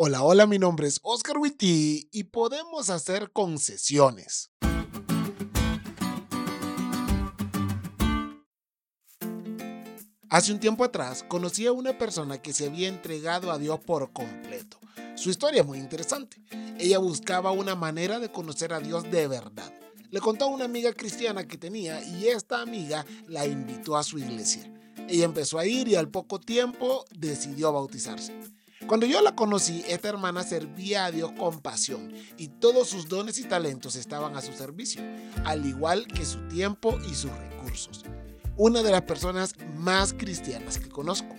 Hola, hola, mi nombre es Oscar Witty y podemos hacer concesiones. Hace un tiempo atrás conocí a una persona que se había entregado a Dios por completo. Su historia es muy interesante. Ella buscaba una manera de conocer a Dios de verdad. Le contó a una amiga cristiana que tenía y esta amiga la invitó a su iglesia. Ella empezó a ir y al poco tiempo decidió bautizarse. Cuando yo la conocí, esta hermana servía a Dios con pasión y todos sus dones y talentos estaban a su servicio, al igual que su tiempo y sus recursos. Una de las personas más cristianas que conozco.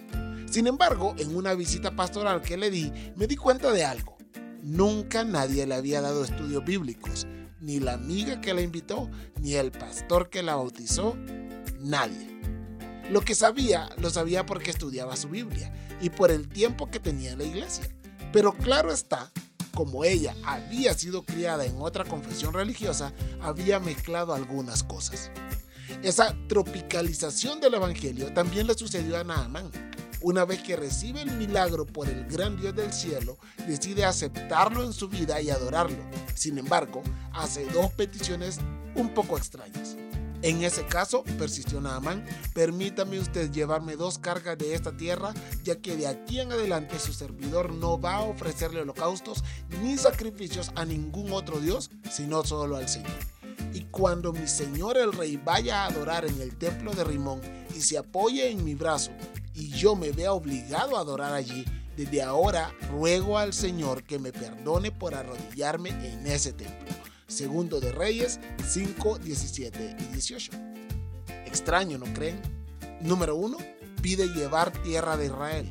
Sin embargo, en una visita pastoral que le di, me di cuenta de algo. Nunca nadie le había dado estudios bíblicos, ni la amiga que la invitó, ni el pastor que la bautizó, nadie. Lo que sabía, lo sabía porque estudiaba su Biblia y por el tiempo que tenía en la iglesia. Pero claro está, como ella había sido criada en otra confesión religiosa, había mezclado algunas cosas. Esa tropicalización del Evangelio también le sucedió a Naamán. Una vez que recibe el milagro por el gran Dios del cielo, decide aceptarlo en su vida y adorarlo. Sin embargo, hace dos peticiones un poco extrañas. En ese caso, persistió Naaman, permítame usted llevarme dos cargas de esta tierra, ya que de aquí en adelante su servidor no va a ofrecerle holocaustos ni sacrificios a ningún otro Dios, sino solo al Señor. Y cuando mi señor el rey vaya a adorar en el templo de Rimón y se apoye en mi brazo, y yo me vea obligado a adorar allí, desde ahora ruego al Señor que me perdone por arrodillarme en ese templo Segundo de Reyes 5, 17 y 18. Extraño, ¿no creen? Número 1. Pide llevar tierra de Israel.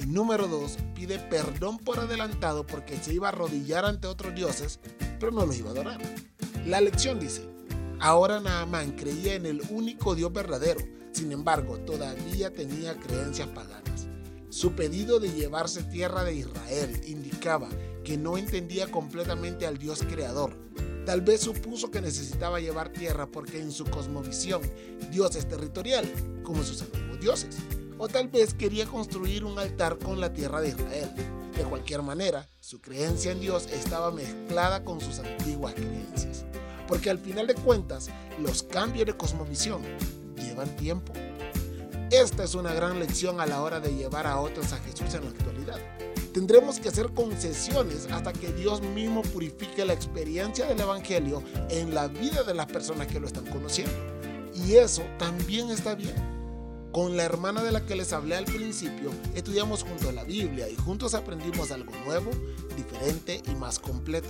Y número 2. Pide perdón por adelantado porque se iba a arrodillar ante otros dioses, pero no los iba a adorar. La lección dice, ahora Naamán creía en el único Dios verdadero, sin embargo todavía tenía creencias paganas. Su pedido de llevarse tierra de Israel indicaba que no entendía completamente al Dios creador, Tal vez supuso que necesitaba llevar tierra porque en su cosmovisión Dios es territorial, como sus antiguos dioses. O tal vez quería construir un altar con la tierra de Israel. De cualquier manera, su creencia en Dios estaba mezclada con sus antiguas creencias. Porque al final de cuentas, los cambios de cosmovisión llevan tiempo. Esta es una gran lección a la hora de llevar a otros a Jesús en la actualidad. Tendremos que hacer concesiones hasta que Dios mismo purifique la experiencia del Evangelio en la vida de las personas que lo están conociendo. Y eso también está bien. Con la hermana de la que les hablé al principio, estudiamos juntos la Biblia y juntos aprendimos algo nuevo, diferente y más completo.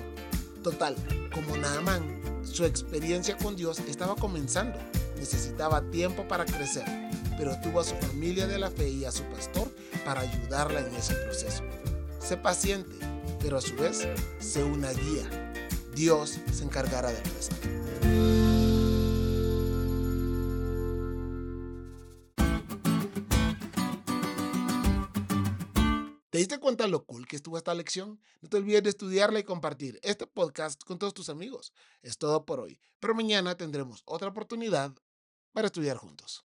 Total, como Naamán, su experiencia con Dios estaba comenzando. Necesitaba tiempo para crecer, pero tuvo a su familia de la fe y a su pastor para ayudarla en ese proceso. Sé paciente, pero a su vez sé una guía. Dios se encargará del resto. ¿Te diste cuenta lo cool que estuvo esta lección? No te olvides de estudiarla y compartir este podcast con todos tus amigos. Es todo por hoy, pero mañana tendremos otra oportunidad para estudiar juntos.